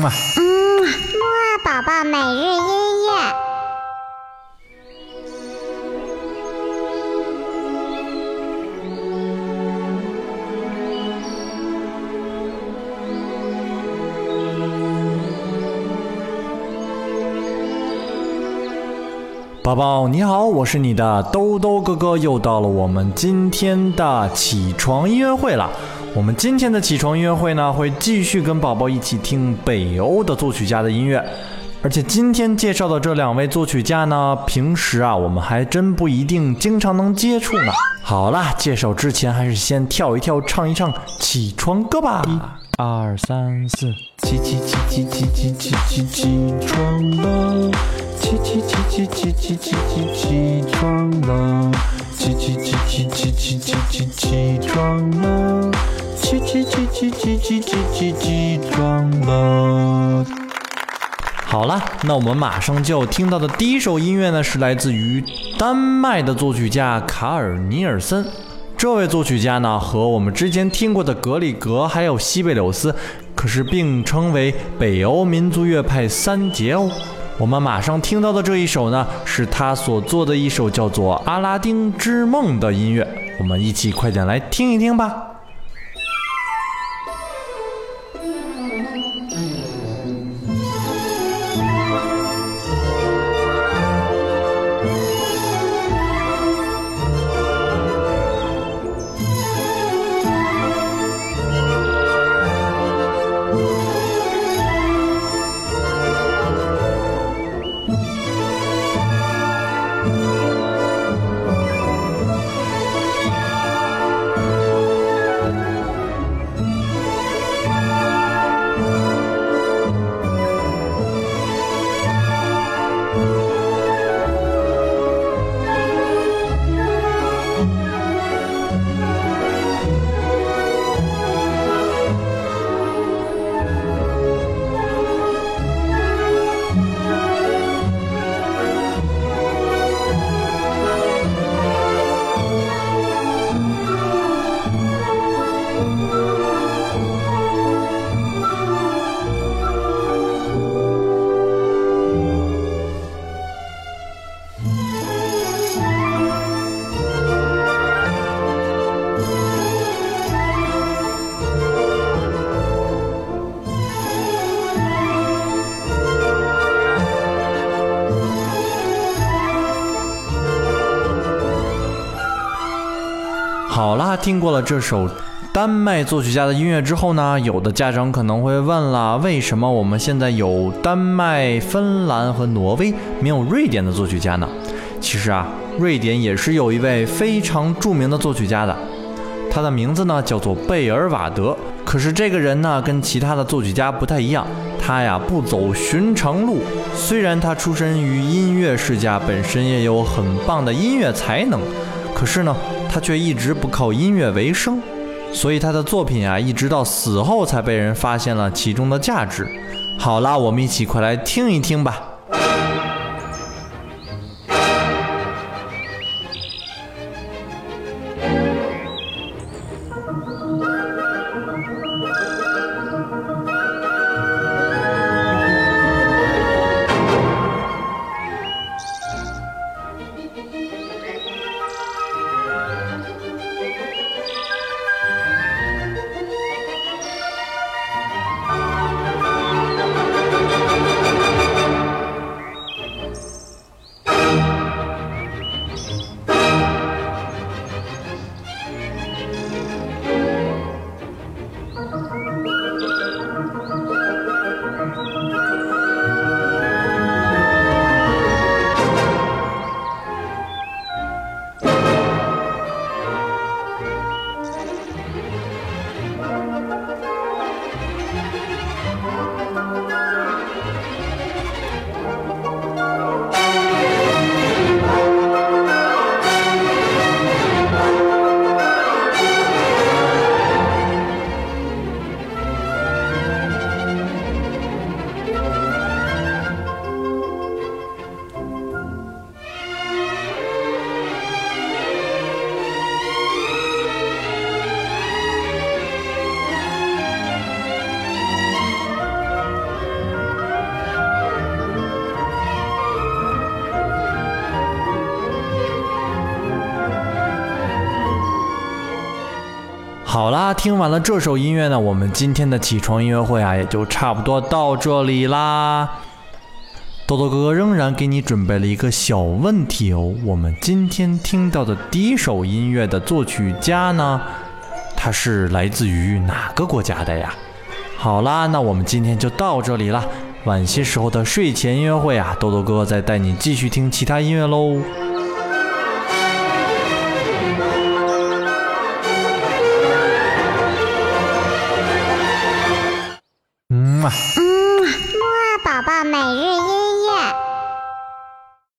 嗯啊，嗯，木二宝宝每日音乐。宝宝你好，我是你的兜兜哥哥，又到了我们今天的起床音乐会了。我们今天的起床音乐会呢，会继续跟宝宝一起听北欧的作曲家的音乐，而且今天介绍的这两位作曲家呢，平时啊我们还真不一定经常能接触呢。好啦，介绍之前还是先跳一跳，唱一唱起床歌吧。一、二、三、四，起起起起起起起起起床了，起起起起起起起起起床了，起起起起起起起起起床了，起起起起起起起起起床了。好了，那我们马上就要听到的第一首音乐呢，是来自于丹麦的作曲家卡尔尼尔森。这位作曲家呢，和我们之前听过的格里格还有西贝柳斯，可是并称为北欧民族乐派三杰哦。我们马上听到的这一首呢，是他所做的一首叫做《阿拉丁之梦》的音乐。我们一起快点来听一听吧。好啦，听过了这首丹麦作曲家的音乐之后呢，有的家长可能会问了：为什么我们现在有丹麦、芬兰和挪威，没有瑞典的作曲家呢？其实啊，瑞典也是有一位非常著名的作曲家的，他的名字呢叫做贝尔瓦德。可是这个人呢，跟其他的作曲家不太一样，他呀不走寻常路。虽然他出身于音乐世家，本身也有很棒的音乐才能，可是呢。他却一直不靠音乐为生，所以他的作品啊，一直到死后才被人发现了其中的价值。好啦，我们一起快来听一听吧。好啦，听完了这首音乐呢，我们今天的起床音乐会啊，也就差不多到这里啦。豆豆哥哥仍然给你准备了一个小问题哦。我们今天听到的第一首音乐的作曲家呢，他是来自于哪个国家的呀？好啦，那我们今天就到这里了。晚些时候的睡前音乐会啊，豆豆哥哥再带你继续听其他音乐喽。